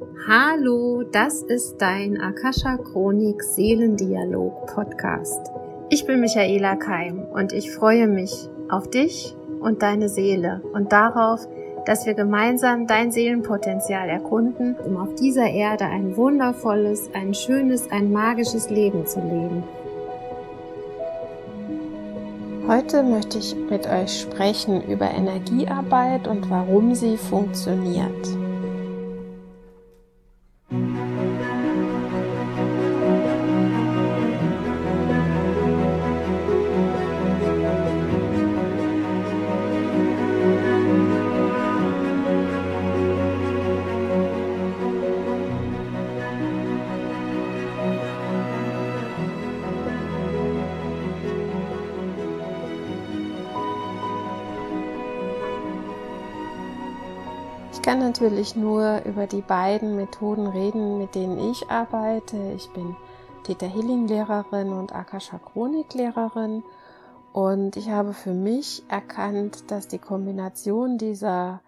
Hallo, das ist dein Akasha Chronik Seelendialog Podcast. Ich bin Michaela Keim und ich freue mich auf dich und deine Seele und darauf, dass wir gemeinsam dein Seelenpotenzial erkunden, um auf dieser Erde ein wundervolles, ein schönes, ein magisches Leben zu leben. Heute möchte ich mit euch sprechen über Energiearbeit und warum sie funktioniert. Natürlich nur über die beiden Methoden reden, mit denen ich arbeite. Ich bin Theta Healing Lehrerin und Akasha Chronik Lehrerin und ich habe für mich erkannt, dass die Kombination dieser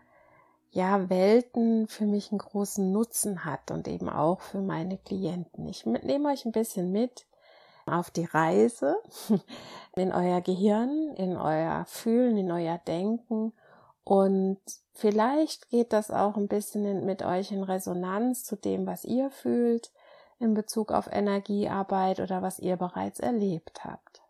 ja, Welten für mich einen großen Nutzen hat und eben auch für meine Klienten. Ich nehme euch ein bisschen mit auf die Reise in euer Gehirn, in euer Fühlen, in euer Denken und vielleicht geht das auch ein bisschen mit euch in Resonanz zu dem, was ihr fühlt in Bezug auf Energiearbeit oder was ihr bereits erlebt habt.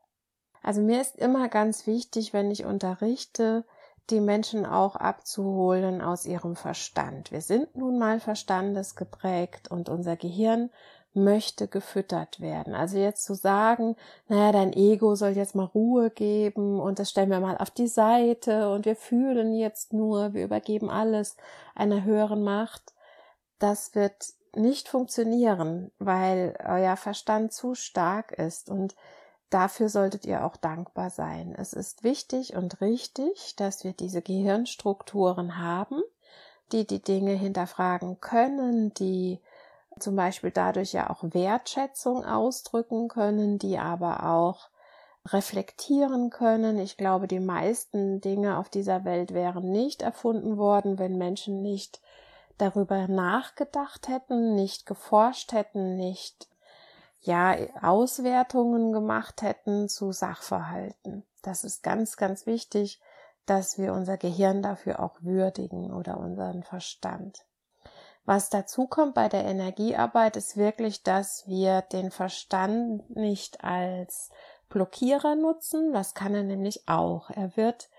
Also mir ist immer ganz wichtig, wenn ich unterrichte, die Menschen auch abzuholen aus ihrem Verstand. Wir sind nun mal verstandesgeprägt und unser Gehirn möchte gefüttert werden. Also jetzt zu sagen, naja, dein Ego soll jetzt mal Ruhe geben und das stellen wir mal auf die Seite und wir fühlen jetzt nur, wir übergeben alles einer höheren Macht, das wird nicht funktionieren, weil euer Verstand zu stark ist und dafür solltet ihr auch dankbar sein. Es ist wichtig und richtig, dass wir diese Gehirnstrukturen haben, die die Dinge hinterfragen können, die zum Beispiel dadurch ja auch Wertschätzung ausdrücken können, die aber auch reflektieren können. Ich glaube, die meisten Dinge auf dieser Welt wären nicht erfunden worden, wenn Menschen nicht darüber nachgedacht hätten, nicht geforscht hätten, nicht ja Auswertungen gemacht hätten zu Sachverhalten. Das ist ganz, ganz wichtig, dass wir unser Gehirn dafür auch würdigen oder unseren Verstand. Was dazu kommt bei der Energiearbeit ist wirklich, dass wir den Verstand nicht als Blockierer nutzen. Das kann er nämlich auch. Er wird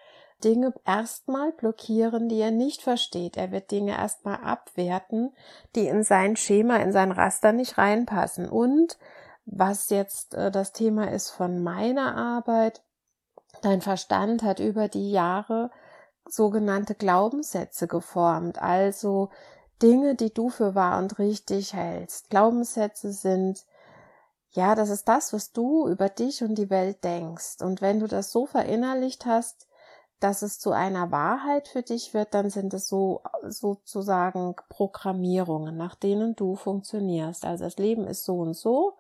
Dinge erstmal blockieren, die er nicht versteht. Er wird Dinge erstmal abwerten, die in sein Schema, in sein Raster nicht reinpassen. Und was jetzt äh, das Thema ist von meiner Arbeit, dein Verstand hat über die Jahre sogenannte Glaubenssätze geformt, also Dinge, die du für wahr und richtig hältst. Glaubenssätze sind, ja, das ist das, was du über dich und die Welt denkst. Und wenn du das so verinnerlicht hast, dass es zu einer Wahrheit für dich wird, dann sind es so sozusagen Programmierungen, nach denen du funktionierst. Also das Leben ist so und so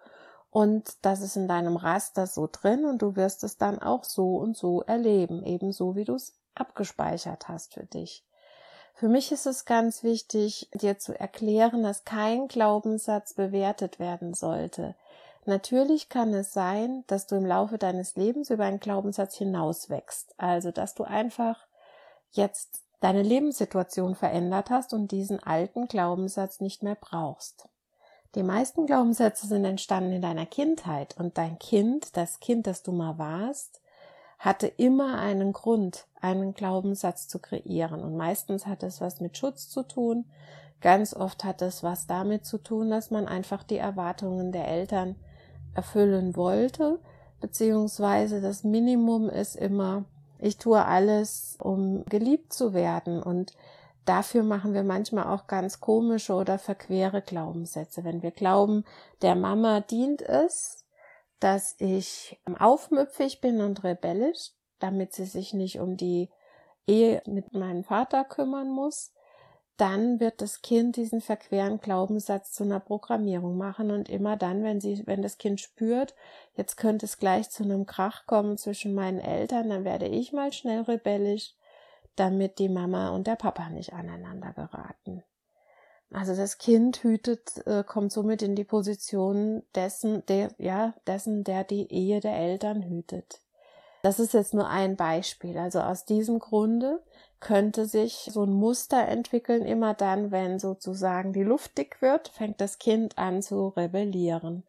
und das ist in deinem Raster so drin und du wirst es dann auch so und so erleben, ebenso wie du es abgespeichert hast für dich. Für mich ist es ganz wichtig, dir zu erklären, dass kein Glaubenssatz bewertet werden sollte. Natürlich kann es sein, dass du im Laufe deines Lebens über einen Glaubenssatz hinauswächst. Also, dass du einfach jetzt deine Lebenssituation verändert hast und diesen alten Glaubenssatz nicht mehr brauchst. Die meisten Glaubenssätze sind entstanden in deiner Kindheit und dein Kind, das Kind, das du mal warst, hatte immer einen Grund, einen Glaubenssatz zu kreieren. Und meistens hat es was mit Schutz zu tun. Ganz oft hat es was damit zu tun, dass man einfach die Erwartungen der Eltern erfüllen wollte, beziehungsweise das Minimum ist immer, ich tue alles, um geliebt zu werden. Und dafür machen wir manchmal auch ganz komische oder verquere Glaubenssätze. Wenn wir glauben, der Mama dient es, dass ich aufmüpfig bin und rebellisch, damit sie sich nicht um die Ehe mit meinem Vater kümmern muss, dann wird das Kind diesen verqueren Glaubenssatz zu einer Programmierung machen und immer dann, wenn sie, wenn das Kind spürt, jetzt könnte es gleich zu einem Krach kommen zwischen meinen Eltern, dann werde ich mal schnell rebellisch, damit die Mama und der Papa nicht aneinander geraten. Also das Kind hütet, äh, kommt somit in die Position dessen, der, ja, dessen, der die Ehe der Eltern hütet. Das ist jetzt nur ein Beispiel. Also aus diesem Grunde könnte sich so ein Muster entwickeln. Immer dann, wenn sozusagen die Luft dick wird, fängt das Kind an zu rebellieren.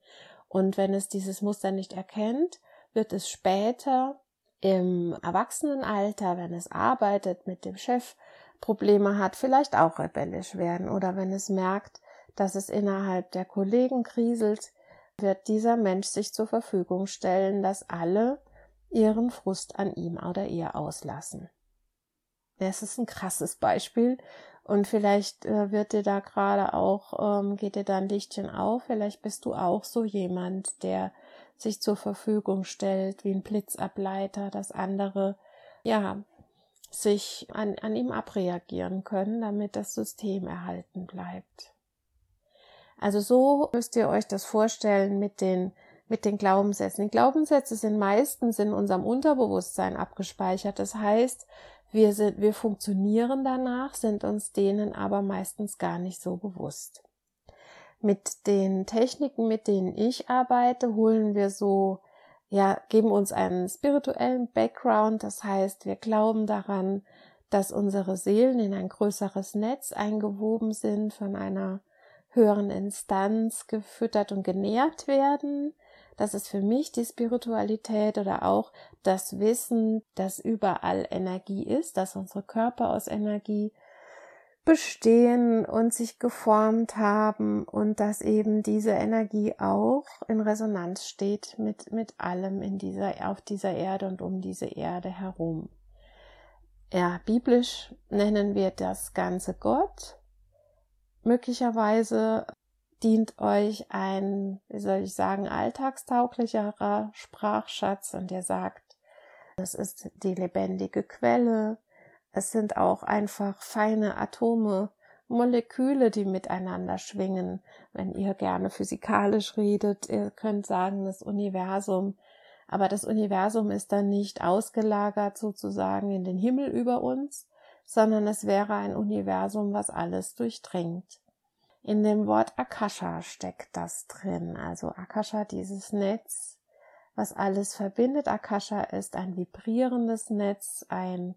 Und wenn es dieses Muster nicht erkennt, wird es später im Erwachsenenalter, wenn es arbeitet mit dem Chef, Probleme hat, vielleicht auch rebellisch werden oder wenn es merkt, dass es innerhalb der Kollegen kriselt, wird dieser Mensch sich zur Verfügung stellen, dass alle ihren Frust an ihm oder ihr auslassen. Das ist ein krasses Beispiel und vielleicht äh, wird dir da gerade auch, ähm, geht dir da ein Lichtchen auf, vielleicht bist du auch so jemand, der sich zur Verfügung stellt, wie ein Blitzableiter, dass andere, ja, sich an, an ihm abreagieren können, damit das System erhalten bleibt. Also so müsst ihr euch das vorstellen mit den, mit den Glaubenssätzen. Die Glaubenssätze sind meistens in unserem Unterbewusstsein abgespeichert. Das heißt, wir sind, wir funktionieren danach, sind uns denen aber meistens gar nicht so bewusst. Mit den Techniken, mit denen ich arbeite, holen wir so ja, geben uns einen spirituellen Background. Das heißt, wir glauben daran, dass unsere Seelen in ein größeres Netz eingewoben sind, von einer höheren Instanz gefüttert und genährt werden. Das ist für mich die Spiritualität oder auch das Wissen, dass überall Energie ist, dass unsere Körper aus Energie bestehen und sich geformt haben und dass eben diese Energie auch in Resonanz steht mit, mit allem in dieser, auf dieser Erde und um diese Erde herum. Ja, biblisch nennen wir das Ganze Gott. Möglicherweise dient euch ein, wie soll ich sagen, alltagstauglicherer Sprachschatz und der sagt, es ist die lebendige Quelle, es sind auch einfach feine Atome, Moleküle, die miteinander schwingen. Wenn ihr gerne physikalisch redet, ihr könnt sagen, das Universum. Aber das Universum ist dann nicht ausgelagert sozusagen in den Himmel über uns, sondern es wäre ein Universum, was alles durchdringt. In dem Wort Akasha steckt das drin. Also Akasha, dieses Netz, was alles verbindet. Akasha ist ein vibrierendes Netz, ein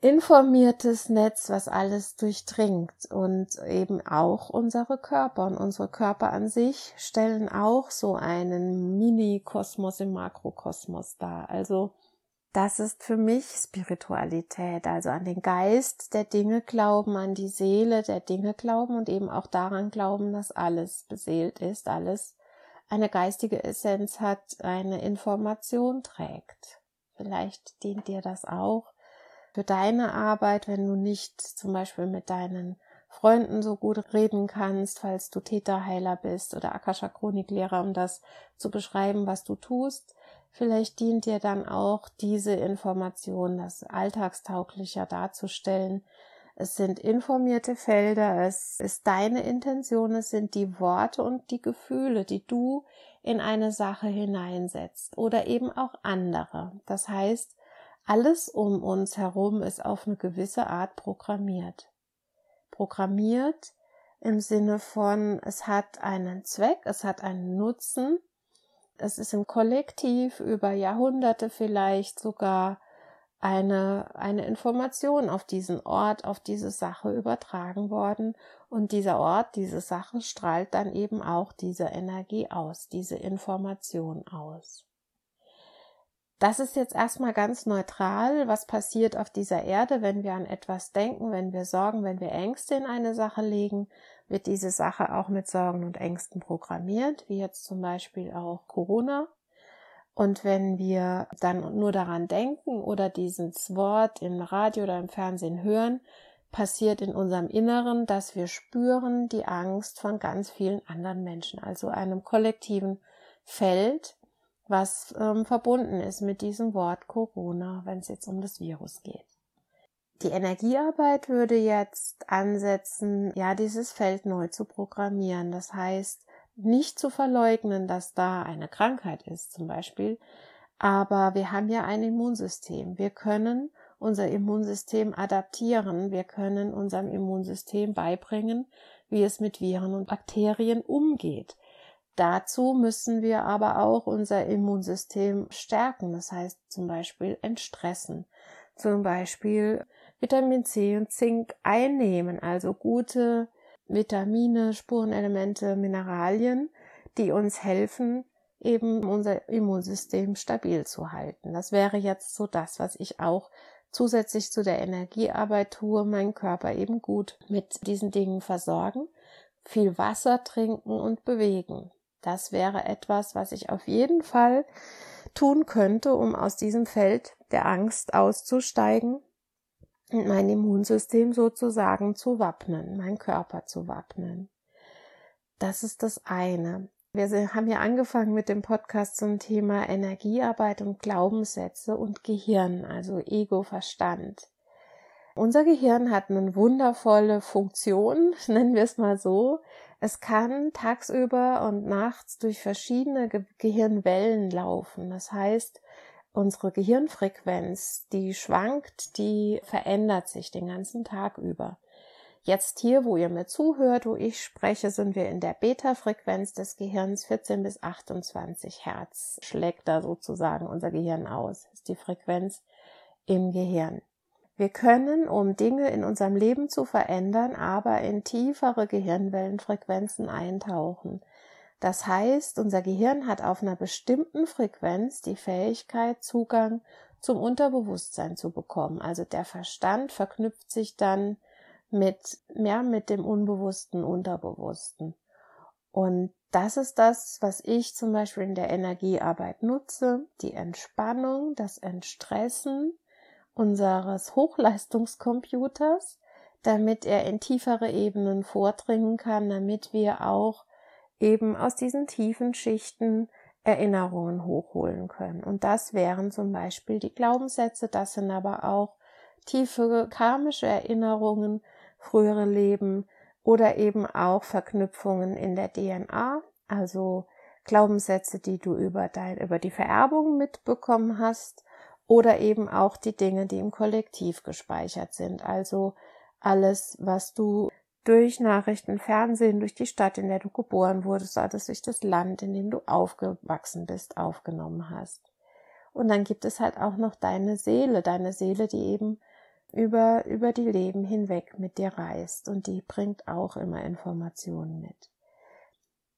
informiertes Netz, was alles durchdringt und eben auch unsere Körper und unsere Körper an sich stellen auch so einen Mini-Kosmos im Makrokosmos dar. Also das ist für mich Spiritualität, also an den Geist der Dinge glauben, an die Seele der Dinge glauben und eben auch daran glauben, dass alles beseelt ist, alles eine geistige Essenz hat, eine Information trägt. Vielleicht dient dir das auch für deine Arbeit, wenn du nicht zum Beispiel mit deinen Freunden so gut reden kannst, falls du Täterheiler bist oder Akasha Chroniklehrer, um das zu beschreiben, was du tust. Vielleicht dient dir dann auch diese Information, das alltagstauglicher darzustellen. Es sind informierte Felder, es ist deine Intention, es sind die Worte und die Gefühle, die du in eine Sache hineinsetzt oder eben auch andere. Das heißt, alles um uns herum ist auf eine gewisse Art programmiert. Programmiert im Sinne von, es hat einen Zweck, es hat einen Nutzen, es ist im Kollektiv über Jahrhunderte vielleicht sogar eine, eine Information auf diesen Ort, auf diese Sache übertragen worden und dieser Ort, diese Sache strahlt dann eben auch diese Energie aus, diese Information aus. Das ist jetzt erstmal ganz neutral, was passiert auf dieser Erde, wenn wir an etwas denken, wenn wir Sorgen, wenn wir Ängste in eine Sache legen, wird diese Sache auch mit Sorgen und Ängsten programmiert, wie jetzt zum Beispiel auch Corona. Und wenn wir dann nur daran denken oder dieses Wort im Radio oder im Fernsehen hören, passiert in unserem Inneren, dass wir spüren die Angst von ganz vielen anderen Menschen, also einem kollektiven Feld, was ähm, verbunden ist mit diesem Wort Corona, wenn es jetzt um das Virus geht. Die Energiearbeit würde jetzt ansetzen, ja, dieses Feld neu zu programmieren. Das heißt, nicht zu verleugnen, dass da eine Krankheit ist zum Beispiel, aber wir haben ja ein Immunsystem. Wir können unser Immunsystem adaptieren. Wir können unserem Immunsystem beibringen, wie es mit Viren und Bakterien umgeht. Dazu müssen wir aber auch unser Immunsystem stärken, das heißt zum Beispiel entstressen, zum Beispiel Vitamin C und Zink einnehmen, also gute Vitamine, Spurenelemente, Mineralien, die uns helfen, eben unser Immunsystem stabil zu halten. Das wäre jetzt so das, was ich auch zusätzlich zu der Energiearbeit tue, meinen Körper eben gut mit diesen Dingen versorgen, viel Wasser trinken und bewegen. Das wäre etwas, was ich auf jeden Fall tun könnte, um aus diesem Feld der Angst auszusteigen und mein Immunsystem sozusagen zu wappnen, mein Körper zu wappnen. Das ist das eine. Wir haben ja angefangen mit dem Podcast zum Thema Energiearbeit und Glaubenssätze und Gehirn, also Ego-Verstand. Unser Gehirn hat eine wundervolle Funktion, nennen wir es mal so. Es kann tagsüber und nachts durch verschiedene Ge Gehirnwellen laufen. Das heißt, unsere Gehirnfrequenz, die schwankt, die verändert sich den ganzen Tag über. Jetzt hier, wo ihr mir zuhört, wo ich spreche, sind wir in der Beta-Frequenz des Gehirns 14 bis 28 Hertz. Schlägt da sozusagen unser Gehirn aus. ist die Frequenz im Gehirn. Wir können, um Dinge in unserem Leben zu verändern, aber in tiefere Gehirnwellenfrequenzen eintauchen. Das heißt, unser Gehirn hat auf einer bestimmten Frequenz die Fähigkeit, Zugang zum Unterbewusstsein zu bekommen. Also der Verstand verknüpft sich dann mit mehr mit dem Unbewussten, Unterbewussten. Und das ist das, was ich zum Beispiel in der Energiearbeit nutze, die Entspannung, das Entstressen, unseres Hochleistungscomputers, damit er in tiefere Ebenen vordringen kann, damit wir auch eben aus diesen tiefen Schichten Erinnerungen hochholen können. Und das wären zum Beispiel die Glaubenssätze, das sind aber auch tiefe karmische Erinnerungen, frühere Leben oder eben auch Verknüpfungen in der DNA, also Glaubenssätze, die du über dein, über die Vererbung mitbekommen hast oder eben auch die Dinge, die im Kollektiv gespeichert sind. Also alles, was du durch Nachrichten, Fernsehen, durch die Stadt, in der du geboren wurdest, alles durch das Land, in dem du aufgewachsen bist, aufgenommen hast. Und dann gibt es halt auch noch deine Seele, deine Seele, die eben über, über die Leben hinweg mit dir reist und die bringt auch immer Informationen mit.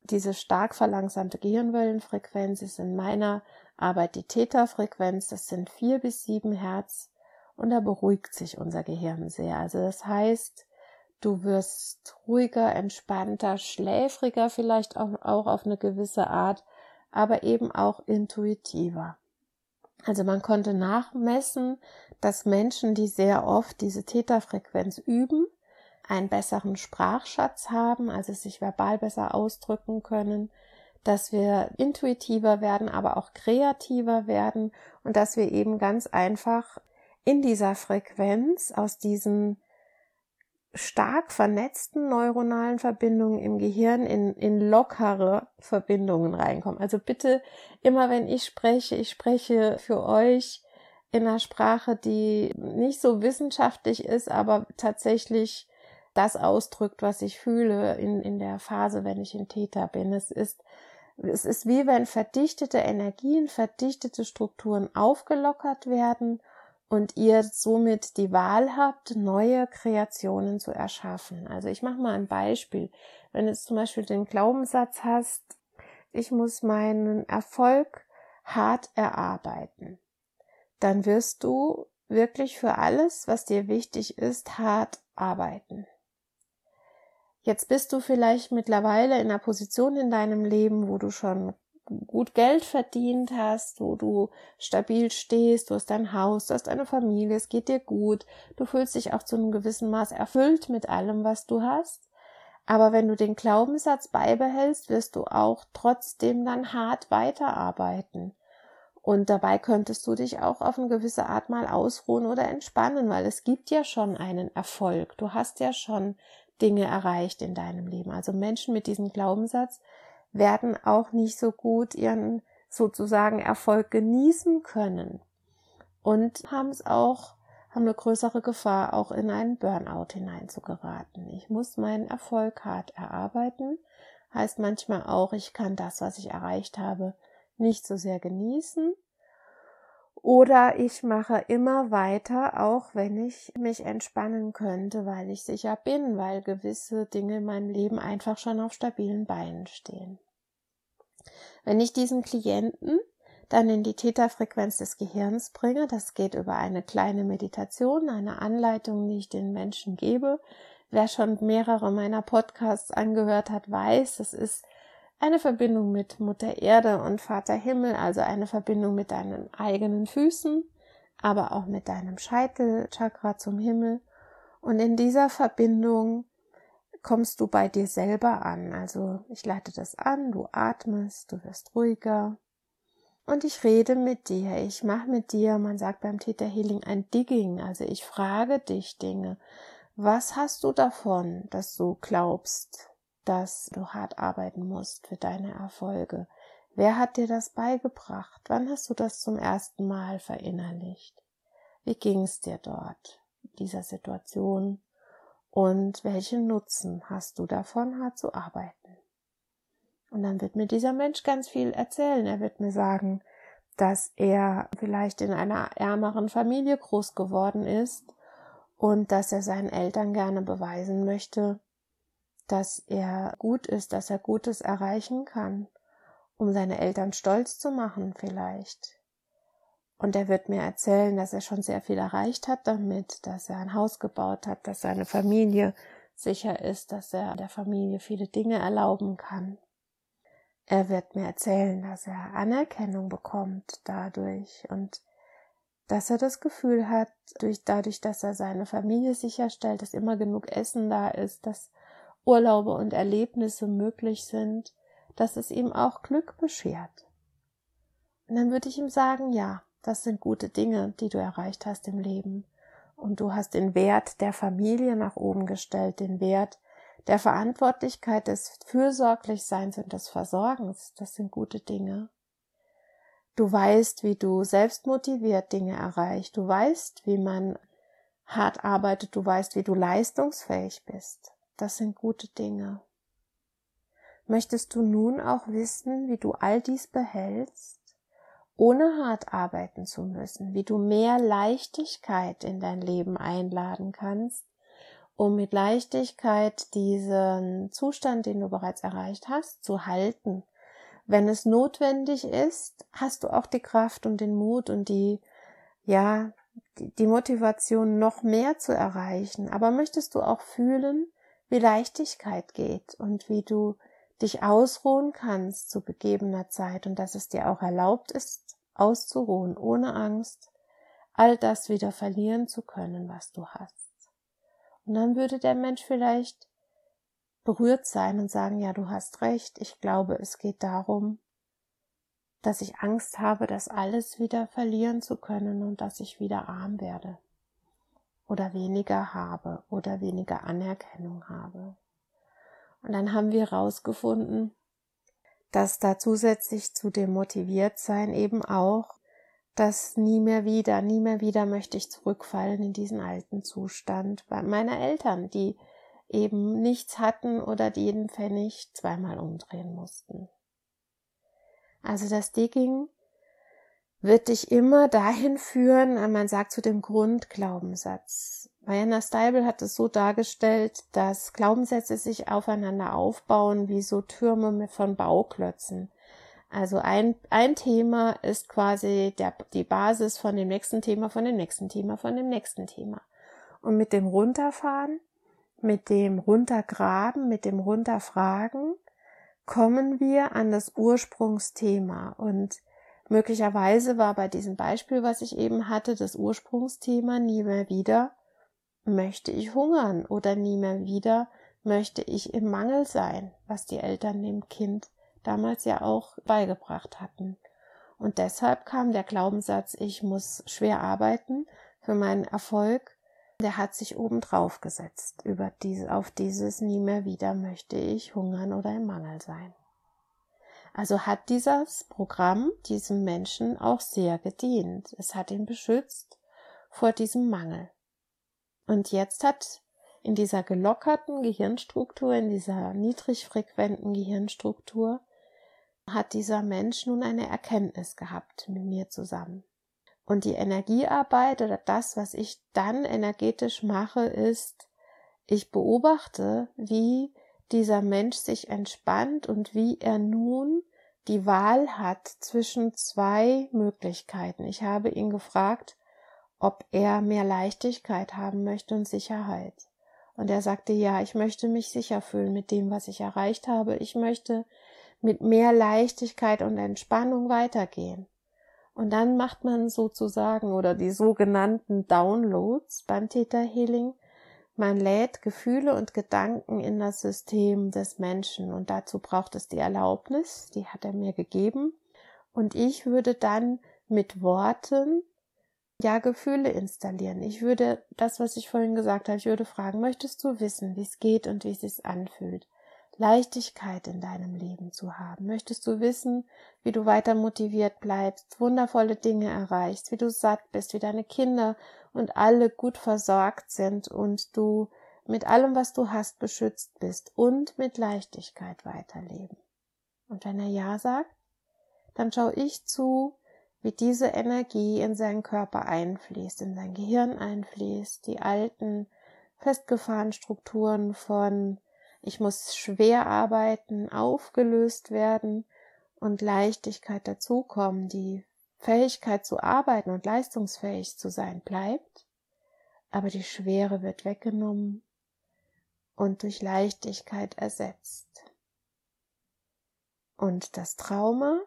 Diese stark verlangsamte Gehirnwellenfrequenz ist in meiner aber die Theta-Frequenz, das sind vier bis sieben Hertz und da beruhigt sich unser Gehirn sehr. Also das heißt, du wirst ruhiger, entspannter, schläfriger vielleicht auch, auch auf eine gewisse Art, aber eben auch intuitiver. Also man konnte nachmessen, dass Menschen, die sehr oft diese Theta-Frequenz üben, einen besseren Sprachschatz haben, also sich verbal besser ausdrücken können, dass wir intuitiver werden, aber auch kreativer werden und dass wir eben ganz einfach in dieser Frequenz aus diesen stark vernetzten neuronalen Verbindungen im Gehirn in, in lockere Verbindungen reinkommen. Also bitte immer, wenn ich spreche, ich spreche für euch in einer Sprache, die nicht so wissenschaftlich ist, aber tatsächlich das ausdrückt, was ich fühle in, in der Phase, wenn ich in Theta bin. Es ist es ist wie wenn verdichtete Energien, verdichtete Strukturen aufgelockert werden und ihr somit die Wahl habt, neue Kreationen zu erschaffen. Also ich mache mal ein Beispiel. Wenn du zum Beispiel den Glaubenssatz hast, ich muss meinen Erfolg hart erarbeiten, dann wirst du wirklich für alles, was dir wichtig ist, hart arbeiten. Jetzt bist du vielleicht mittlerweile in einer Position in deinem Leben, wo du schon gut Geld verdient hast, wo du stabil stehst, du hast dein Haus, du hast eine Familie, es geht dir gut, du fühlst dich auch zu einem gewissen Maß erfüllt mit allem, was du hast. Aber wenn du den Glaubenssatz beibehältst, wirst du auch trotzdem dann hart weiterarbeiten. Und dabei könntest du dich auch auf eine gewisse Art mal ausruhen oder entspannen, weil es gibt ja schon einen Erfolg. Du hast ja schon Dinge erreicht in deinem Leben. Also Menschen mit diesem Glaubenssatz werden auch nicht so gut ihren sozusagen Erfolg genießen können und haben es auch haben eine größere Gefahr, auch in einen Burnout hineinzugeraten. Ich muss meinen Erfolg hart erarbeiten, heißt manchmal auch, ich kann das, was ich erreicht habe, nicht so sehr genießen. Oder ich mache immer weiter, auch wenn ich mich entspannen könnte, weil ich sicher bin, weil gewisse Dinge in meinem Leben einfach schon auf stabilen Beinen stehen. Wenn ich diesen Klienten dann in die Theta-Frequenz des Gehirns bringe. Das geht über eine kleine Meditation, eine Anleitung, die ich den Menschen gebe. Wer schon mehrere meiner Podcasts angehört hat, weiß, es ist eine Verbindung mit Mutter Erde und Vater Himmel, also eine Verbindung mit deinen eigenen Füßen, aber auch mit deinem Scheitelchakra zum Himmel. Und in dieser Verbindung kommst du bei dir selber an. Also ich leite das an, du atmest, du wirst ruhiger, und ich rede mit dir, ich mache mit dir, man sagt beim Theta Healing ein Digging, also ich frage dich Dinge. Was hast du davon, dass du glaubst, dass du hart arbeiten musst für deine Erfolge? Wer hat dir das beigebracht? Wann hast du das zum ersten Mal verinnerlicht? Wie ging es dir dort, dieser Situation? Und welchen Nutzen hast du davon, hart zu arbeiten? Und dann wird mir dieser Mensch ganz viel erzählen. Er wird mir sagen, dass er vielleicht in einer ärmeren Familie groß geworden ist und dass er seinen Eltern gerne beweisen möchte, dass er gut ist, dass er Gutes erreichen kann, um seine Eltern stolz zu machen vielleicht. Und er wird mir erzählen, dass er schon sehr viel erreicht hat damit, dass er ein Haus gebaut hat, dass seine Familie sicher ist, dass er der Familie viele Dinge erlauben kann. Er wird mir erzählen, dass er Anerkennung bekommt dadurch und dass er das Gefühl hat, durch, dadurch, dass er seine Familie sicherstellt, dass immer genug Essen da ist, dass Urlaube und Erlebnisse möglich sind, dass es ihm auch Glück beschert. Und dann würde ich ihm sagen, ja, das sind gute Dinge, die du erreicht hast im Leben. Und du hast den Wert der Familie nach oben gestellt, den Wert der Verantwortlichkeit des Fürsorglichseins und des Versorgens. Das sind gute Dinge. Du weißt, wie du selbst motiviert Dinge erreicht. Du weißt, wie man hart arbeitet. Du weißt, wie du leistungsfähig bist. Das sind gute Dinge. Möchtest du nun auch wissen, wie du all dies behältst, ohne hart arbeiten zu müssen, wie du mehr Leichtigkeit in dein Leben einladen kannst, um mit Leichtigkeit diesen Zustand, den du bereits erreicht hast, zu halten. Wenn es notwendig ist, hast du auch die Kraft und den Mut und die, ja, die, Motivation, noch mehr zu erreichen. Aber möchtest du auch fühlen, wie Leichtigkeit geht und wie du dich ausruhen kannst zu begebener Zeit und dass es dir auch erlaubt ist, auszuruhen, ohne Angst, all das wieder verlieren zu können, was du hast. Und dann würde der Mensch vielleicht berührt sein und sagen, ja, du hast recht, ich glaube, es geht darum, dass ich Angst habe, das alles wieder verlieren zu können und dass ich wieder arm werde oder weniger habe oder weniger Anerkennung habe. Und dann haben wir herausgefunden, dass da zusätzlich zu dem Motiviertsein eben auch dass nie mehr wieder, nie mehr wieder möchte ich zurückfallen in diesen alten Zustand bei meiner Eltern, die eben nichts hatten oder die jeden Pfennig zweimal umdrehen mussten. Also das Digging wird dich immer dahin führen, man sagt zu dem Grundglaubenssatz. Mariana Steibel hat es so dargestellt, dass Glaubenssätze sich aufeinander aufbauen wie so Türme von Bauklötzen. Also ein, ein Thema ist quasi der, die Basis von dem nächsten Thema, von dem nächsten Thema, von dem nächsten Thema. Und mit dem Runterfahren, mit dem Runtergraben, mit dem Runterfragen kommen wir an das Ursprungsthema. Und möglicherweise war bei diesem Beispiel, was ich eben hatte, das Ursprungsthema nie mehr wieder möchte ich hungern oder nie mehr wieder möchte ich im Mangel sein, was die Eltern dem Kind damals ja auch beigebracht hatten. Und deshalb kam der Glaubenssatz, ich muss schwer arbeiten für meinen Erfolg, der hat sich oben drauf gesetzt. Über diese, auf dieses nie mehr wieder möchte ich hungern oder im Mangel sein. Also hat dieses Programm diesem Menschen auch sehr gedient. Es hat ihn beschützt vor diesem Mangel. Und jetzt hat in dieser gelockerten Gehirnstruktur, in dieser niedrigfrequenten Gehirnstruktur, hat dieser Mensch nun eine Erkenntnis gehabt mit mir zusammen. Und die Energiearbeit oder das, was ich dann energetisch mache, ist, ich beobachte, wie dieser Mensch sich entspannt und wie er nun die Wahl hat zwischen zwei Möglichkeiten. Ich habe ihn gefragt, ob er mehr Leichtigkeit haben möchte und Sicherheit. Und er sagte, ja, ich möchte mich sicher fühlen mit dem, was ich erreicht habe. Ich möchte mit mehr Leichtigkeit und Entspannung weitergehen. Und dann macht man sozusagen oder die sogenannten Downloads beim Theta Healing. Man lädt Gefühle und Gedanken in das System des Menschen und dazu braucht es die Erlaubnis, die hat er mir gegeben. Und ich würde dann mit Worten ja Gefühle installieren. Ich würde das, was ich vorhin gesagt habe, ich würde fragen, möchtest du wissen, wie es geht und wie es sich anfühlt? Leichtigkeit in deinem Leben zu haben? Möchtest du wissen, wie du weiter motiviert bleibst, wundervolle Dinge erreichst, wie du satt bist, wie deine Kinder und alle gut versorgt sind und du mit allem, was du hast, beschützt bist und mit Leichtigkeit weiterleben? Und wenn er Ja sagt, dann schaue ich zu, wie diese Energie in seinen Körper einfließt, in sein Gehirn einfließt, die alten, festgefahrenen Strukturen von ich muss schwer arbeiten, aufgelöst werden und Leichtigkeit dazukommen, die Fähigkeit zu arbeiten und leistungsfähig zu sein bleibt, aber die Schwere wird weggenommen und durch Leichtigkeit ersetzt. Und das Trauma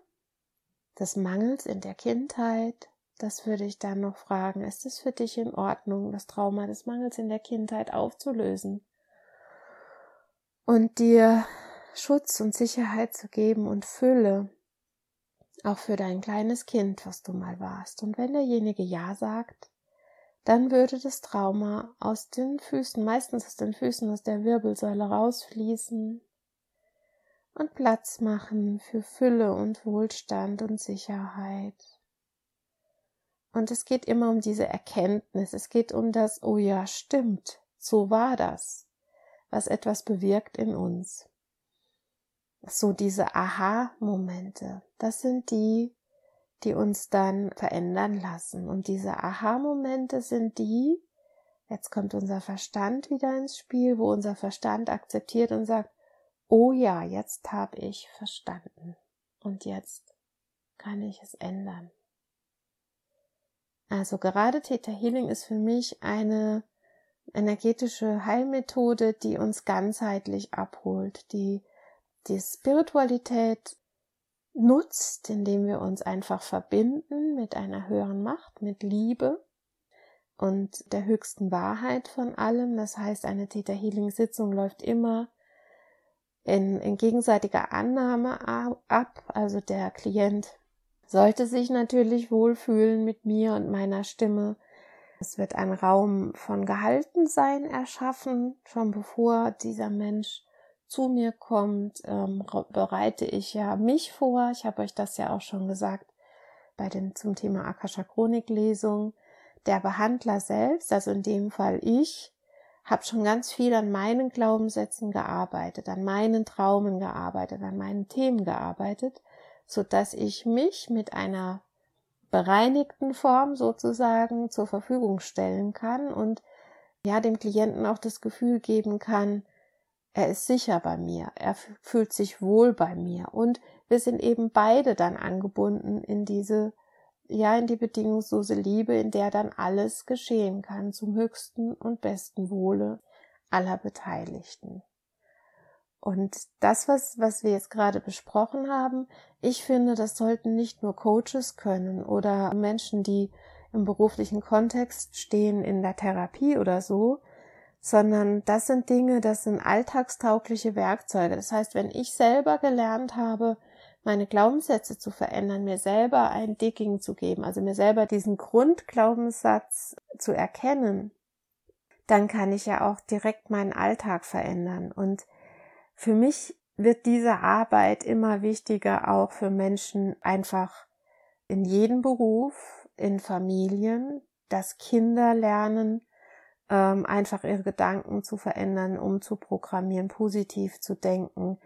des Mangels in der Kindheit, das würde ich dann noch fragen, ist es für dich in Ordnung, das Trauma des Mangels in der Kindheit aufzulösen? Und dir Schutz und Sicherheit zu geben und Fülle, auch für dein kleines Kind, was du mal warst. Und wenn derjenige Ja sagt, dann würde das Trauma aus den Füßen, meistens aus den Füßen, aus der Wirbelsäule rausfließen und Platz machen für Fülle und Wohlstand und Sicherheit. Und es geht immer um diese Erkenntnis, es geht um das, oh ja, stimmt, so war das was etwas bewirkt in uns. So diese Aha-Momente, das sind die, die uns dann verändern lassen. Und diese Aha-Momente sind die, jetzt kommt unser Verstand wieder ins Spiel, wo unser Verstand akzeptiert und sagt, oh ja, jetzt habe ich verstanden und jetzt kann ich es ändern. Also gerade Theta Healing ist für mich eine energetische Heilmethode, die uns ganzheitlich abholt, die die Spiritualität nutzt, indem wir uns einfach verbinden mit einer höheren Macht, mit Liebe und der höchsten Wahrheit von allem. Das heißt, eine Theta Healing Sitzung läuft immer in, in gegenseitiger Annahme ab. Also der Klient sollte sich natürlich wohlfühlen mit mir und meiner Stimme es wird ein Raum von Gehaltensein erschaffen, schon bevor dieser Mensch zu mir kommt, ähm, bereite ich ja mich vor. Ich habe euch das ja auch schon gesagt bei dem zum Thema Akasha Chronik Lesung. Der Behandler selbst, also in dem Fall ich, habe schon ganz viel an meinen Glaubenssätzen gearbeitet, an meinen Traumen gearbeitet, an meinen Themen gearbeitet, so dass ich mich mit einer bereinigten Form sozusagen zur Verfügung stellen kann und ja, dem Klienten auch das Gefühl geben kann, er ist sicher bei mir, er fühlt sich wohl bei mir und wir sind eben beide dann angebunden in diese, ja, in die bedingungslose Liebe, in der dann alles geschehen kann zum höchsten und besten Wohle aller Beteiligten. Und das, was, was wir jetzt gerade besprochen haben, ich finde, das sollten nicht nur Coaches können oder Menschen, die im beruflichen Kontext stehen in der Therapie oder so, sondern das sind Dinge, das sind alltagstaugliche Werkzeuge. Das heißt, wenn ich selber gelernt habe, meine Glaubenssätze zu verändern, mir selber ein Digging zu geben, also mir selber diesen Grundglaubenssatz zu erkennen, dann kann ich ja auch direkt meinen Alltag verändern. Und für mich wird diese Arbeit immer wichtiger auch für Menschen einfach in jedem Beruf, in Familien, dass Kinder lernen, ähm, einfach ihre Gedanken zu verändern, um zu programmieren, positiv zu denken,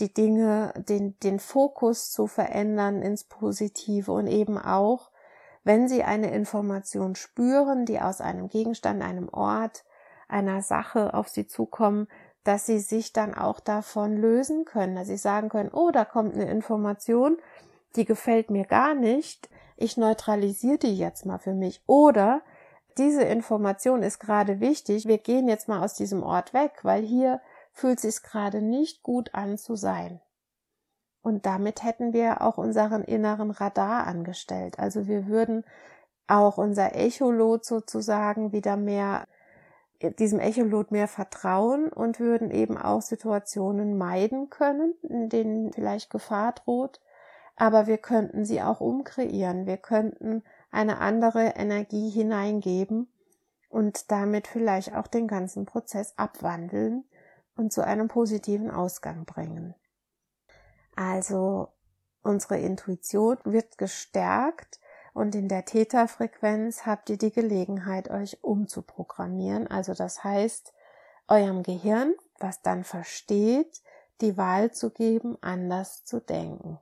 die Dinge, den, den Fokus zu verändern ins Positive und eben auch, wenn sie eine Information spüren, die aus einem Gegenstand, einem Ort, einer Sache auf sie zukommen, dass sie sich dann auch davon lösen können, dass sie sagen können, oh, da kommt eine Information, die gefällt mir gar nicht, ich neutralisiere die jetzt mal für mich. Oder diese Information ist gerade wichtig, wir gehen jetzt mal aus diesem Ort weg, weil hier fühlt sich gerade nicht gut an zu sein. Und damit hätten wir auch unseren inneren Radar angestellt. Also wir würden auch unser Echolot sozusagen wieder mehr, diesem Echolot mehr vertrauen und würden eben auch Situationen meiden können, in denen vielleicht Gefahr droht. Aber wir könnten sie auch umkreieren. Wir könnten eine andere Energie hineingeben und damit vielleicht auch den ganzen Prozess abwandeln und zu einem positiven Ausgang bringen. Also unsere Intuition wird gestärkt und in der Theta-Frequenz habt ihr die Gelegenheit, euch umzuprogrammieren. Also das heißt, eurem Gehirn, was dann versteht, die Wahl zu geben, anders zu denken.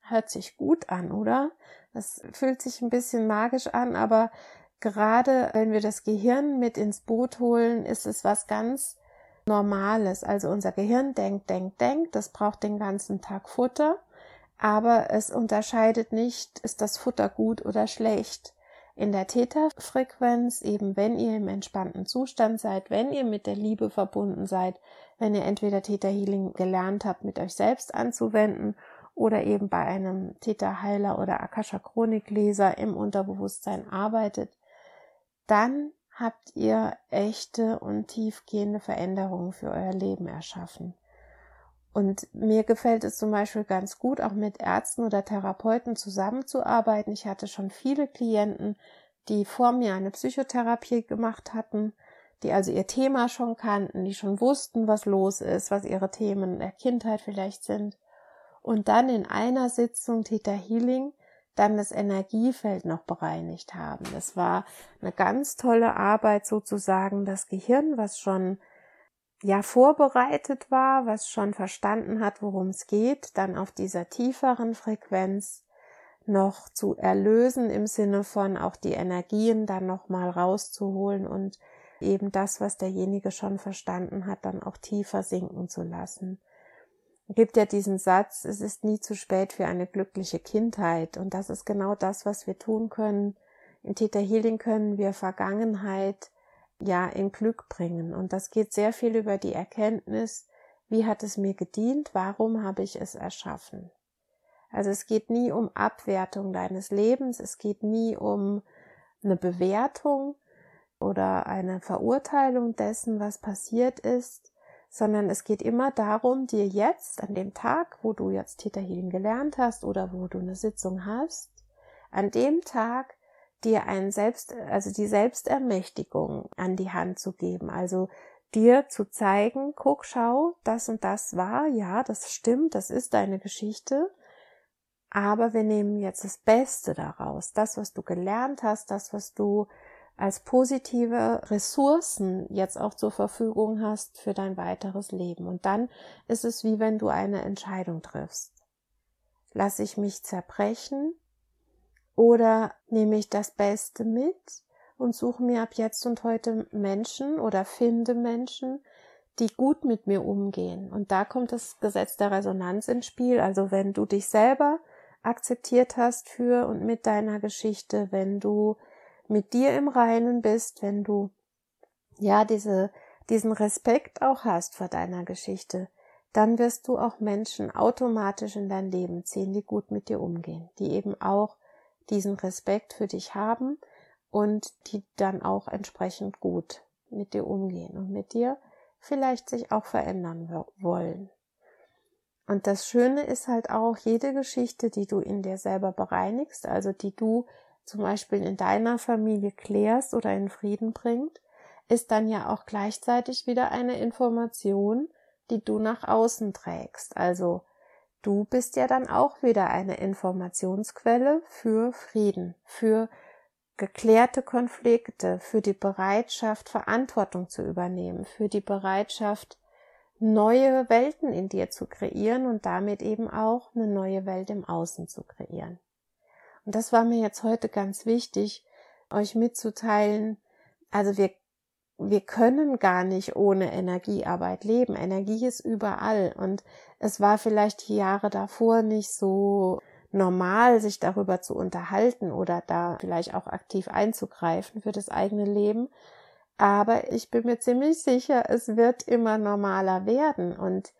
Hört sich gut an, oder? Das fühlt sich ein bisschen magisch an, aber gerade wenn wir das Gehirn mit ins Boot holen, ist es was ganz Normales. Also unser Gehirn denkt, denkt, denkt, das braucht den ganzen Tag Futter, aber es unterscheidet nicht, ist das Futter gut oder schlecht. In der Theta-Frequenz, eben wenn ihr im entspannten Zustand seid, wenn ihr mit der Liebe verbunden seid, wenn ihr entweder Theta Healing gelernt habt, mit euch selbst anzuwenden oder eben bei einem Theta Heiler oder Akasha Chronikleser im Unterbewusstsein arbeitet, dann habt ihr echte und tiefgehende Veränderungen für euer Leben erschaffen. Und mir gefällt es zum Beispiel ganz gut, auch mit Ärzten oder Therapeuten zusammenzuarbeiten. Ich hatte schon viele Klienten, die vor mir eine Psychotherapie gemacht hatten, die also ihr Thema schon kannten, die schon wussten, was los ist, was ihre Themen der Kindheit vielleicht sind. Und dann in einer Sitzung Theta Healing dann das Energiefeld noch bereinigt haben. Das war eine ganz tolle Arbeit sozusagen, das Gehirn, was schon ja vorbereitet war, was schon verstanden hat, worum es geht, dann auf dieser tieferen Frequenz noch zu erlösen im Sinne von auch die Energien dann noch mal rauszuholen und eben das, was derjenige schon verstanden hat, dann auch tiefer sinken zu lassen gibt ja diesen Satz, es ist nie zu spät für eine glückliche Kindheit. Und das ist genau das, was wir tun können. In Theta Healing können wir Vergangenheit ja in Glück bringen. Und das geht sehr viel über die Erkenntnis, wie hat es mir gedient, warum habe ich es erschaffen. Also es geht nie um Abwertung deines Lebens, es geht nie um eine Bewertung oder eine Verurteilung dessen, was passiert ist, sondern es geht immer darum, dir jetzt an dem Tag, wo du jetzt Theta gelernt hast oder wo du eine Sitzung hast, an dem Tag dir ein Selbst, also die Selbstermächtigung an die Hand zu geben, also dir zu zeigen, guck, schau, das und das war, ja, das stimmt, das ist deine Geschichte, aber wir nehmen jetzt das Beste daraus, das, was du gelernt hast, das, was du als positive Ressourcen jetzt auch zur Verfügung hast für dein weiteres Leben. Und dann ist es wie wenn du eine Entscheidung triffst. Lass ich mich zerbrechen oder nehme ich das Beste mit und suche mir ab jetzt und heute Menschen oder finde Menschen, die gut mit mir umgehen. Und da kommt das Gesetz der Resonanz ins Spiel. Also wenn du dich selber akzeptiert hast für und mit deiner Geschichte, wenn du mit dir im Reinen bist, wenn du ja diese, diesen Respekt auch hast vor deiner Geschichte, dann wirst du auch Menschen automatisch in dein Leben ziehen, die gut mit dir umgehen, die eben auch diesen Respekt für dich haben und die dann auch entsprechend gut mit dir umgehen und mit dir vielleicht sich auch verändern wollen. Und das Schöne ist halt auch jede Geschichte, die du in dir selber bereinigst, also die du zum Beispiel in deiner Familie klärst oder in Frieden bringt, ist dann ja auch gleichzeitig wieder eine Information, die du nach außen trägst. Also du bist ja dann auch wieder eine Informationsquelle für Frieden, für geklärte Konflikte, für die Bereitschaft, Verantwortung zu übernehmen, für die Bereitschaft, neue Welten in dir zu kreieren und damit eben auch eine neue Welt im Außen zu kreieren. Und das war mir jetzt heute ganz wichtig, euch mitzuteilen. Also wir, wir können gar nicht ohne Energiearbeit leben. Energie ist überall und es war vielleicht die Jahre davor nicht so normal, sich darüber zu unterhalten oder da vielleicht auch aktiv einzugreifen für das eigene Leben. Aber ich bin mir ziemlich sicher, es wird immer normaler werden und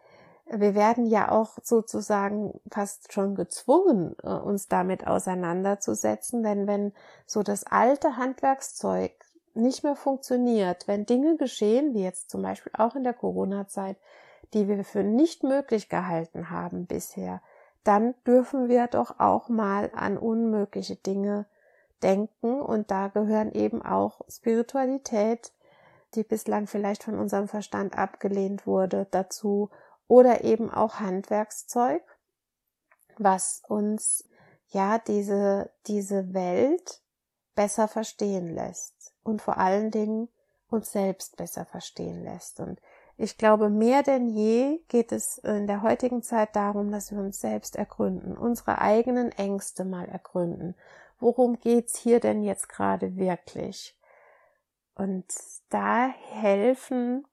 wir werden ja auch sozusagen fast schon gezwungen, äh, uns damit auseinanderzusetzen, denn wenn so das alte Handwerkszeug nicht mehr funktioniert, wenn Dinge geschehen, wie jetzt zum Beispiel auch in der Corona-Zeit, die wir für nicht möglich gehalten haben bisher, dann dürfen wir doch auch mal an unmögliche Dinge denken. Und da gehören eben auch Spiritualität, die bislang vielleicht von unserem Verstand abgelehnt wurde, dazu. Oder eben auch Handwerkszeug, was uns ja diese, diese Welt besser verstehen lässt und vor allen Dingen uns selbst besser verstehen lässt. Und ich glaube, mehr denn je geht es in der heutigen Zeit darum, dass wir uns selbst ergründen, unsere eigenen Ängste mal ergründen. Worum geht's hier denn jetzt gerade wirklich? Und da helfen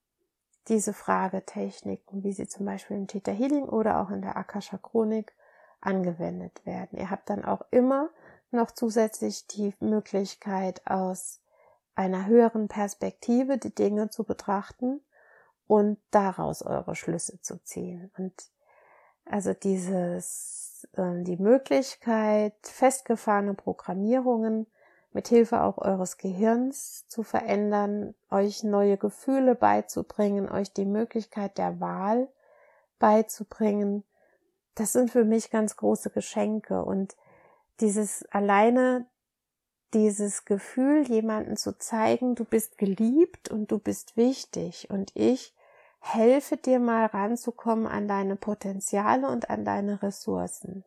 diese Fragetechniken, wie sie zum Beispiel im Theta Healing oder auch in der Akasha Chronik angewendet werden. Ihr habt dann auch immer noch zusätzlich die Möglichkeit aus einer höheren Perspektive die Dinge zu betrachten und daraus eure Schlüsse zu ziehen. Und also dieses, äh, die Möglichkeit, festgefahrene Programmierungen mit Hilfe auch eures Gehirns zu verändern, euch neue Gefühle beizubringen, euch die Möglichkeit der Wahl beizubringen, das sind für mich ganz große Geschenke und dieses alleine dieses Gefühl, jemanden zu zeigen, du bist geliebt und du bist wichtig und ich helfe dir mal ranzukommen an deine Potenziale und an deine Ressourcen.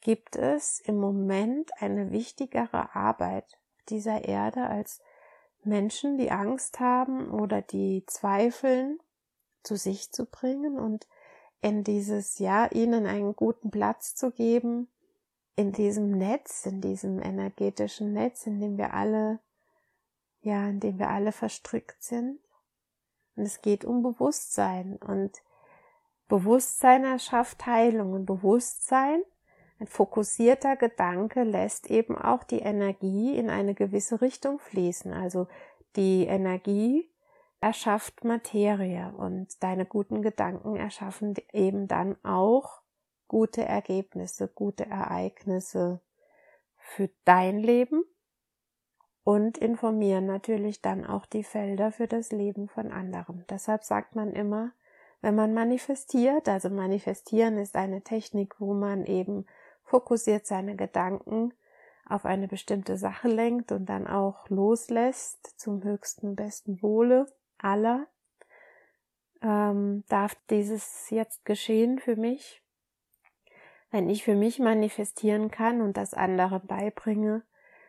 Gibt es im Moment eine wichtigere Arbeit auf dieser Erde als Menschen, die Angst haben oder die zweifeln, zu sich zu bringen und in dieses Jahr ihnen einen guten Platz zu geben, in diesem Netz, in diesem energetischen Netz, in dem wir alle, ja, in dem wir alle verstrickt sind. Und es geht um Bewusstsein und Bewusstsein erschafft Heilung und Bewusstsein, ein fokussierter Gedanke lässt eben auch die Energie in eine gewisse Richtung fließen. Also die Energie erschafft Materie und deine guten Gedanken erschaffen eben dann auch gute Ergebnisse, gute Ereignisse für dein Leben und informieren natürlich dann auch die Felder für das Leben von anderen. Deshalb sagt man immer, wenn man manifestiert, also manifestieren ist eine Technik, wo man eben fokussiert seine Gedanken auf eine bestimmte Sache lenkt und dann auch loslässt zum höchsten besten Wohle aller. Ähm, darf dieses jetzt geschehen für mich? Wenn ich für mich manifestieren kann und das anderen beibringe,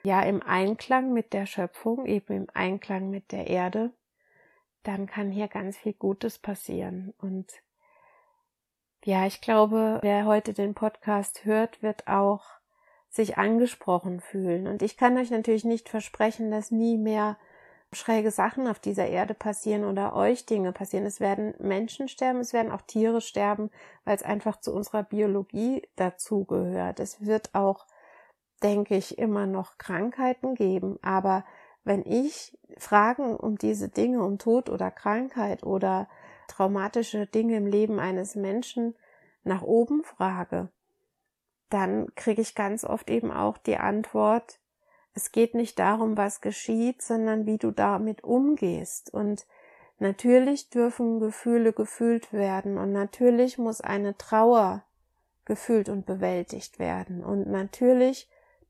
ja im Einklang mit der Schöpfung, eben im Einklang mit der Erde, dann kann hier ganz viel Gutes passieren. Und ja, ich glaube, wer heute den Podcast hört, wird auch sich angesprochen fühlen. Und ich kann euch natürlich nicht versprechen, dass nie mehr schräge Sachen auf dieser Erde passieren oder euch Dinge passieren. Es werden Menschen sterben, es werden auch Tiere sterben, weil es einfach zu unserer Biologie dazugehört. Es wird auch denke ich, immer noch Krankheiten geben. Aber wenn ich Fragen um diese Dinge, um Tod oder Krankheit oder traumatische Dinge im Leben eines Menschen nach oben frage, dann kriege ich ganz oft eben auch die Antwort, es geht nicht darum, was geschieht, sondern wie du damit umgehst. Und natürlich dürfen Gefühle gefühlt werden und natürlich muss eine Trauer gefühlt und bewältigt werden. Und natürlich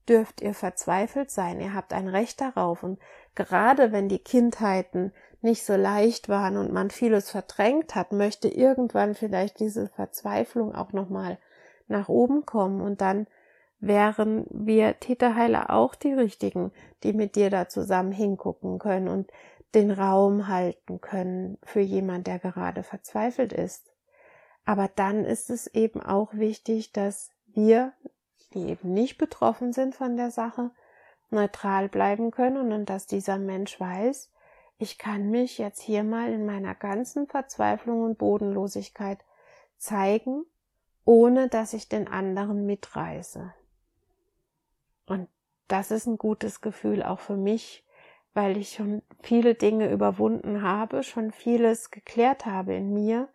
dürft ihr verzweifelt sein. Ihr habt ein Recht darauf. Und gerade wenn die Kindheiten nicht so leicht waren und man vieles verdrängt hat, möchte irgendwann vielleicht diese Verzweiflung auch nochmal nach oben kommen und dann wären wir Täterheiler auch die richtigen, die mit dir da zusammen hingucken können und den Raum halten können für jemand, der gerade verzweifelt ist. Aber dann ist es eben auch wichtig, dass wir, die eben nicht betroffen sind von der Sache, neutral bleiben können und dass dieser Mensch weiß, ich kann mich jetzt hier mal in meiner ganzen Verzweiflung und Bodenlosigkeit zeigen, ohne dass ich den anderen mitreiße. Und das ist ein gutes Gefühl auch für mich, weil ich schon viele Dinge überwunden habe, schon vieles geklärt habe in mir,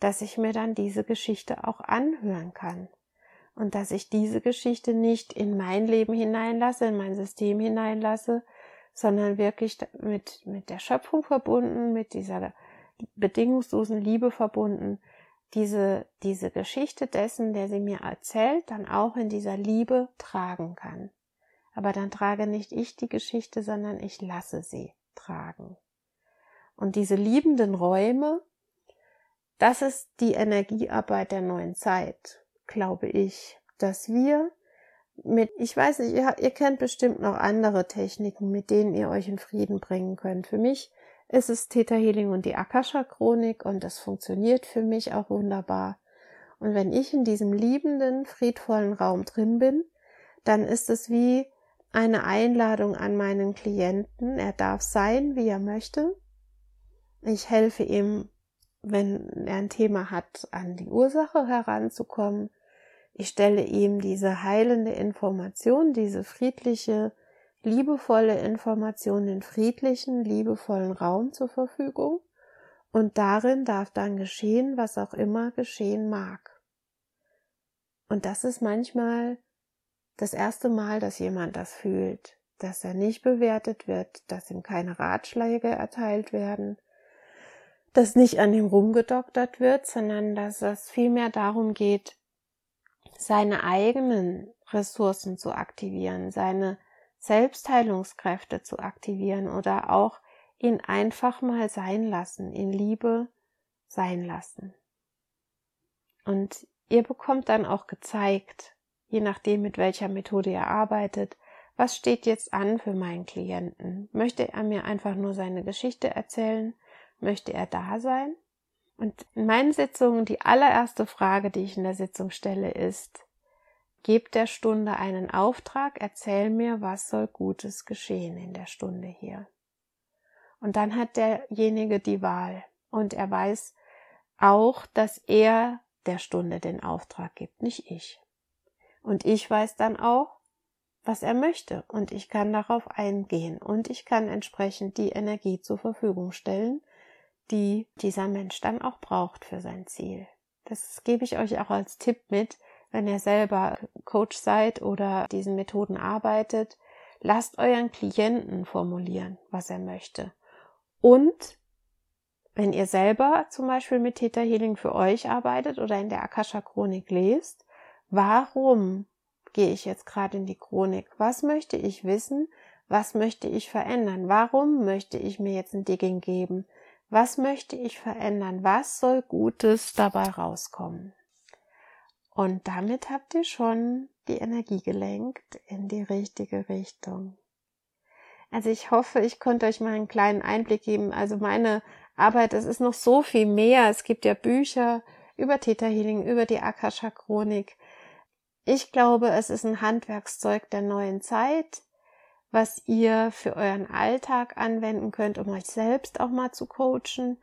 dass ich mir dann diese Geschichte auch anhören kann. Und dass ich diese Geschichte nicht in mein Leben hineinlasse, in mein System hineinlasse, sondern wirklich mit, mit der Schöpfung verbunden, mit dieser bedingungslosen Liebe verbunden, diese, diese Geschichte dessen, der sie mir erzählt, dann auch in dieser Liebe tragen kann. Aber dann trage nicht ich die Geschichte, sondern ich lasse sie tragen. Und diese liebenden Räume, das ist die Energiearbeit der neuen Zeit, glaube ich, dass wir mit, ich weiß nicht, ihr, ihr kennt bestimmt noch andere Techniken, mit denen ihr euch in Frieden bringen könnt. Für mich ist es Theta Healing und die Akasha Chronik und das funktioniert für mich auch wunderbar. Und wenn ich in diesem liebenden, friedvollen Raum drin bin, dann ist es wie eine Einladung an meinen Klienten. Er darf sein, wie er möchte. Ich helfe ihm, wenn er ein Thema hat, an die Ursache heranzukommen. Ich stelle ihm diese heilende Information, diese friedliche, liebevolle Information, den friedlichen, liebevollen Raum zur Verfügung. Und darin darf dann geschehen, was auch immer geschehen mag. Und das ist manchmal das erste Mal, dass jemand das fühlt, dass er nicht bewertet wird, dass ihm keine Ratschläge erteilt werden, dass nicht an ihm rumgedoktert wird, sondern dass es vielmehr darum geht, seine eigenen Ressourcen zu aktivieren, seine Selbstheilungskräfte zu aktivieren oder auch ihn einfach mal sein lassen, in Liebe sein lassen. Und ihr bekommt dann auch gezeigt, je nachdem, mit welcher Methode ihr arbeitet, was steht jetzt an für meinen Klienten? Möchte er mir einfach nur seine Geschichte erzählen? Möchte er da sein? Und in meinen Sitzungen die allererste Frage, die ich in der Sitzung stelle, ist, Gebt der Stunde einen Auftrag, erzähl mir, was soll Gutes geschehen in der Stunde hier. Und dann hat derjenige die Wahl und er weiß auch, dass er der Stunde den Auftrag gibt, nicht ich. Und ich weiß dann auch, was er möchte und ich kann darauf eingehen und ich kann entsprechend die Energie zur Verfügung stellen, die dieser Mensch dann auch braucht für sein Ziel. Das gebe ich euch auch als Tipp mit, wenn ihr selber Coach seid oder diesen Methoden arbeitet, lasst euren Klienten formulieren, was er möchte. Und wenn ihr selber zum Beispiel mit Theta Healing für euch arbeitet oder in der Akasha Chronik lest, warum gehe ich jetzt gerade in die Chronik? Was möchte ich wissen? Was möchte ich verändern? Warum möchte ich mir jetzt ein Digging geben? Was möchte ich verändern? Was soll Gutes dabei rauskommen? Und damit habt ihr schon die Energie gelenkt in die richtige Richtung. Also ich hoffe, ich konnte euch mal einen kleinen Einblick geben. Also meine Arbeit, es ist noch so viel mehr. Es gibt ja Bücher über Theta Healing, über die Akasha Chronik. Ich glaube, es ist ein Handwerkszeug der neuen Zeit, was ihr für euren Alltag anwenden könnt, um euch selbst auch mal zu coachen,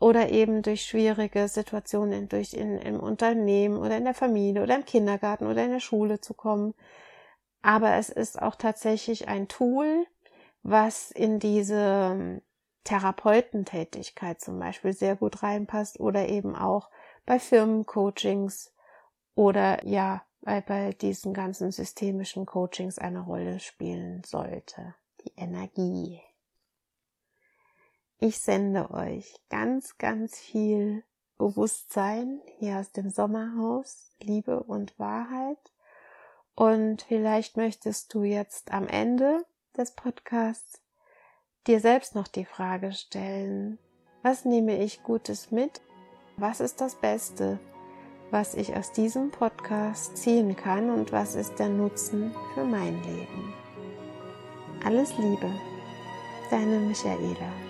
oder eben durch schwierige Situationen durch in, im Unternehmen oder in der Familie oder im Kindergarten oder in der Schule zu kommen. Aber es ist auch tatsächlich ein Tool, was in diese ähm, Therapeutentätigkeit zum Beispiel sehr gut reinpasst oder eben auch bei Firmencoachings oder ja, bei, bei diesen ganzen systemischen Coachings eine Rolle spielen sollte. Die Energie. Ich sende euch ganz, ganz viel Bewusstsein hier aus dem Sommerhaus, Liebe und Wahrheit. Und vielleicht möchtest du jetzt am Ende des Podcasts dir selbst noch die Frage stellen, was nehme ich Gutes mit? Was ist das Beste, was ich aus diesem Podcast ziehen kann und was ist der Nutzen für mein Leben. Alles Liebe, deine Michaela.